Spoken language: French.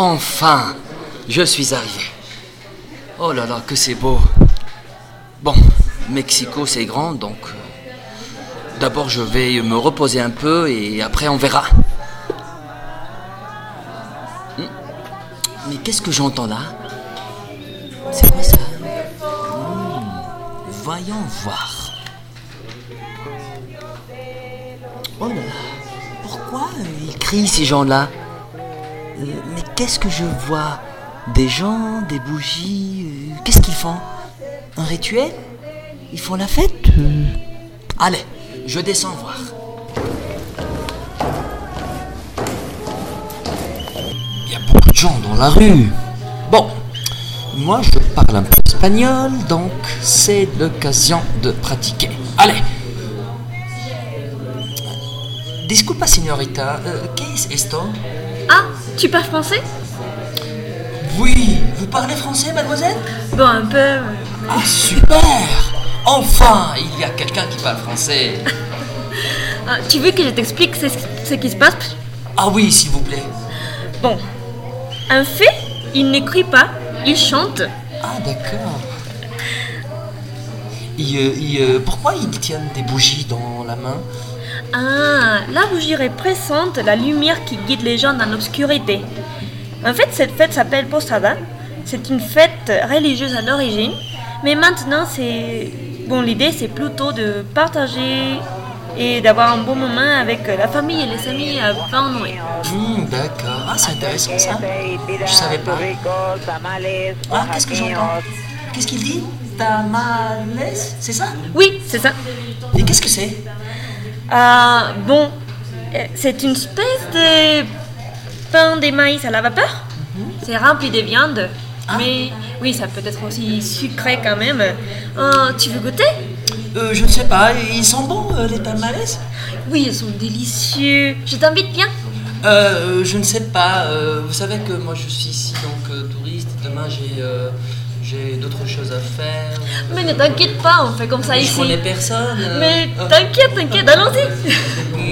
Enfin, je suis arrivé. Oh là là, que c'est beau. Bon, Mexico c'est grand, donc euh, d'abord je vais me reposer un peu et après on verra. Hmm. Mais qu'est-ce que j'entends là? C'est quoi ça? Hmm, Voyons voir. Oh là là, pourquoi ils crient ces gens-là? Mais qu'est-ce que je vois Des gens, des bougies, euh, qu'est-ce qu'ils font Un rituel Ils font la fête Euh, Allez, je descends voir. Il y a beaucoup de gens dans la rue. Bon, moi je parle un peu espagnol, donc c'est l'occasion de pratiquer. Allez Disculpa, señorita, euh, qu'est-ce esto? Ah, tu parles français? Oui, vous parlez français, mademoiselle? Bon, un peu. Ah, super Enfin, il y a quelqu'un qui parle français. ah, tu veux que je t'explique ce, ce qui se passe? Ah oui, s'il vous plaît. Bon, en fait, il n'écrit pas, il chante. Ah, d'accord. Et, euh, euh, pourquoi ils tiennent des bougies dans la main? Ah, la bougie représente la lumière qui guide les gens dans l'obscurité. En fait, cette fête s'appelle Posada. C'est une fête religieuse à l'origine, mais maintenant, c'est bon. L'idée, c'est plutôt de partager et d'avoir un bon moment avec la famille et les amis avant Noël. Hmm, d'accord. Ah, c'est intéressant ça. Je savais pas. Ah, qu'est-ce que j'entends? Qu'est-ce qu'il dit Tamales C'est ça Oui, c'est ça. Et qu'est-ce que c'est Ah, bon, euh, c'est une espèce de pain de maïs à la vapeur. C'est rempli de viande. Mais oui, ça peut être aussi sucré quand même. Euh, tu veux goûter euh, Je ne sais pas. Ils sont bons, euh, les tamales Oui, ils sont délicieux. Je t'invite bien. Euh, je ne sais pas. euh, vous savez que moi je suis ici donc euh, touriste. Demain j'ai euh, j'ai d'autres choses à faire. Mais ne t'inquiète pas, on fait comme ça je ici. connais personne. Mais t'inquiète, t'inquiète, allons-y.